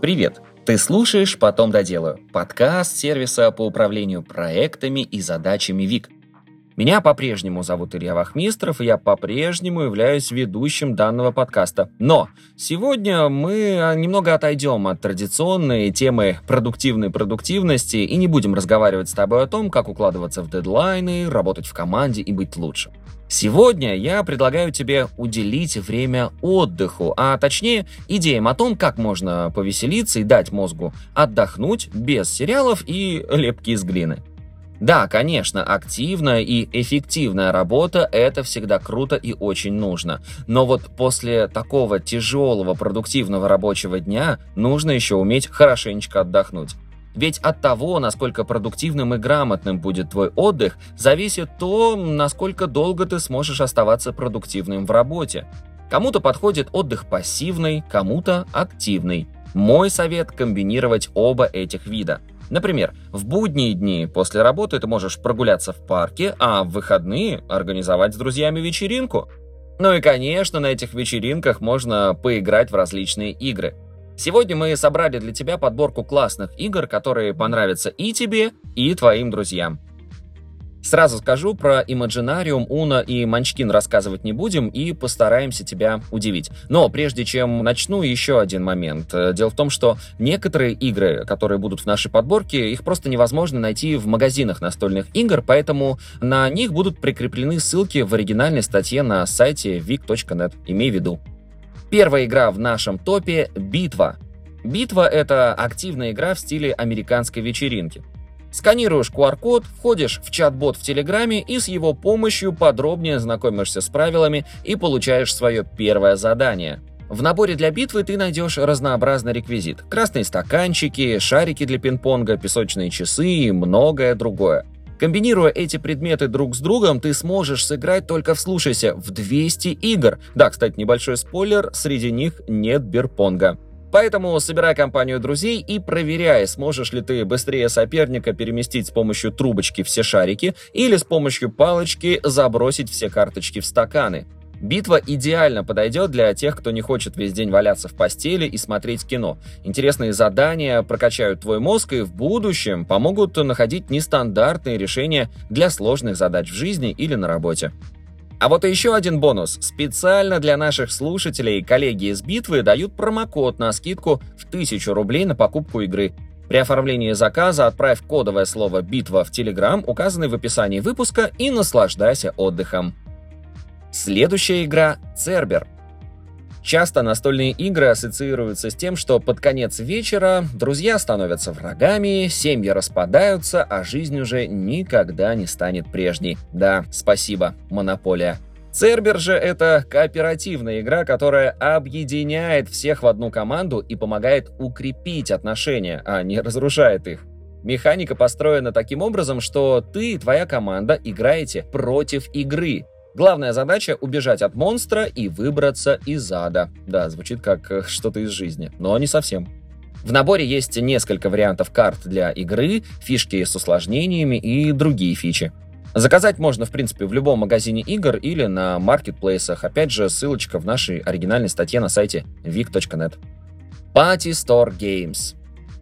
Привет! Ты слушаешь «Потом доделаю» – подкаст сервиса по управлению проектами и задачами ВИК. Меня по-прежнему зовут Илья Вахмистров, и я по-прежнему являюсь ведущим данного подкаста. Но сегодня мы а, немного отойдем от традиционной темы продуктивной продуктивности и не будем разговаривать с тобой о том, как укладываться в дедлайны, работать в команде и быть лучше. Сегодня я предлагаю тебе уделить время отдыху, а точнее идеям о том, как можно повеселиться и дать мозгу отдохнуть без сериалов и лепки из глины. Да, конечно, активная и эффективная работа – это всегда круто и очень нужно. Но вот после такого тяжелого продуктивного рабочего дня нужно еще уметь хорошенечко отдохнуть. Ведь от того, насколько продуктивным и грамотным будет твой отдых, зависит то, насколько долго ты сможешь оставаться продуктивным в работе. Кому-то подходит отдых пассивный, кому-то активный. Мой совет – комбинировать оба этих вида – Например, в будние дни после работы ты можешь прогуляться в парке, а в выходные организовать с друзьями вечеринку. Ну и, конечно, на этих вечеринках можно поиграть в различные игры. Сегодня мы собрали для тебя подборку классных игр, которые понравятся и тебе, и твоим друзьям. Сразу скажу, про Imaginarium, Уна и Манчкин рассказывать не будем и постараемся тебя удивить. Но прежде чем начну, еще один момент. Э, дело в том, что некоторые игры, которые будут в нашей подборке, их просто невозможно найти в магазинах настольных игр, поэтому на них будут прикреплены ссылки в оригинальной статье на сайте vic.net. Имей в виду. Первая игра в нашем топе — «Битва». «Битва» — это активная игра в стиле американской вечеринки. Сканируешь QR-код, входишь в чат-бот в Телеграме и с его помощью подробнее знакомишься с правилами и получаешь свое первое задание. В наборе для битвы ты найдешь разнообразный реквизит. Красные стаканчики, шарики для пинг-понга, песочные часы и многое другое. Комбинируя эти предметы друг с другом, ты сможешь сыграть только, вслушайся, в 200 игр. Да, кстати, небольшой спойлер, среди них нет бирпонга. Поэтому собирай компанию друзей и проверяй, сможешь ли ты быстрее соперника переместить с помощью трубочки все шарики или с помощью палочки забросить все карточки в стаканы. Битва идеально подойдет для тех, кто не хочет весь день валяться в постели и смотреть кино. Интересные задания прокачают твой мозг и в будущем помогут находить нестандартные решения для сложных задач в жизни или на работе. А вот и еще один бонус. Специально для наших слушателей коллеги из битвы дают промокод на скидку в 1000 рублей на покупку игры. При оформлении заказа отправь кодовое слово «Битва» в Telegram, указанный в описании выпуска, и наслаждайся отдыхом. Следующая игра — Цербер. Часто настольные игры ассоциируются с тем, что под конец вечера друзья становятся врагами, семьи распадаются, а жизнь уже никогда не станет прежней. Да, спасибо, монополия. Цербер же это кооперативная игра, которая объединяет всех в одну команду и помогает укрепить отношения, а не разрушает их. Механика построена таким образом, что ты и твоя команда играете против игры, Главная задача — убежать от монстра и выбраться из ада. Да, звучит как э, что-то из жизни, но не совсем. В наборе есть несколько вариантов карт для игры, фишки с усложнениями и другие фичи. Заказать можно, в принципе, в любом магазине игр или на маркетплейсах. Опять же, ссылочка в нашей оригинальной статье на сайте vic.net. Party Store Games.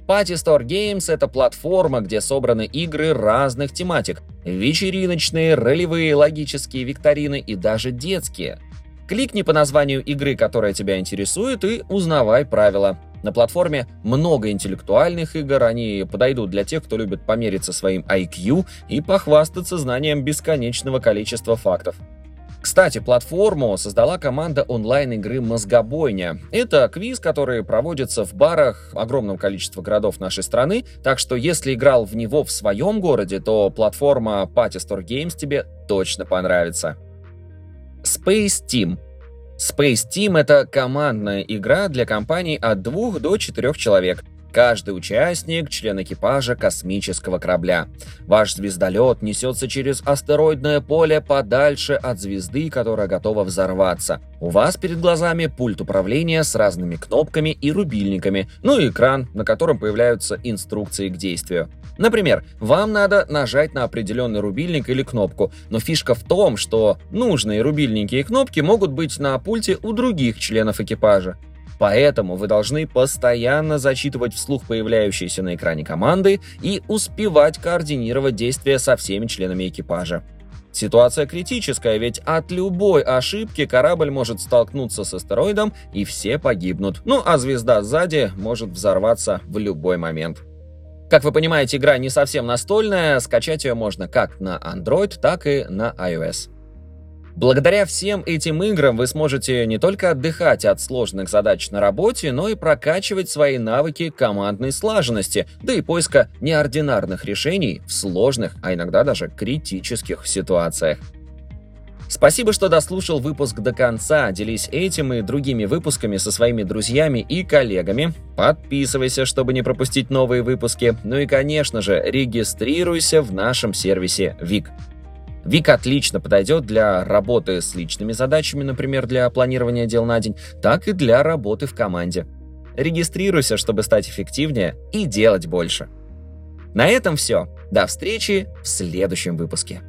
Party Store Games — это платформа, где собраны игры разных тематик. Вечериночные, ролевые, логические викторины и даже детские. Кликни по названию игры, которая тебя интересует, и узнавай правила. На платформе много интеллектуальных игр, они подойдут для тех, кто любит помериться своим IQ и похвастаться знанием бесконечного количества фактов. Кстати, платформу создала команда онлайн-игры «Мозгобойня». Это квиз, который проводится в барах огромном количестве городов нашей страны, так что если играл в него в своем городе, то платформа Party Store Games тебе точно понравится. Space Team Space Team — это командная игра для компаний от 2 до 4 человек. Каждый участник – член экипажа космического корабля. Ваш звездолет несется через астероидное поле подальше от звезды, которая готова взорваться. У вас перед глазами пульт управления с разными кнопками и рубильниками, ну и экран, на котором появляются инструкции к действию. Например, вам надо нажать на определенный рубильник или кнопку, но фишка в том, что нужные рубильники и кнопки могут быть на пульте у других членов экипажа. Поэтому вы должны постоянно зачитывать вслух появляющиеся на экране команды и успевать координировать действия со всеми членами экипажа. Ситуация критическая, ведь от любой ошибки корабль может столкнуться с астероидом и все погибнут. Ну а звезда сзади может взорваться в любой момент. Как вы понимаете, игра не совсем настольная, скачать ее можно как на Android, так и на iOS. Благодаря всем этим играм вы сможете не только отдыхать от сложных задач на работе, но и прокачивать свои навыки командной слаженности, да и поиска неординарных решений в сложных, а иногда даже критических ситуациях. Спасибо, что дослушал выпуск до конца. Делись этим и другими выпусками со своими друзьями и коллегами. Подписывайся, чтобы не пропустить новые выпуски. Ну и, конечно же, регистрируйся в нашем сервисе ВИК. Вик отлично подойдет для работы с личными задачами, например, для планирования дел на день, так и для работы в команде. Регистрируйся, чтобы стать эффективнее и делать больше. На этом все. До встречи в следующем выпуске.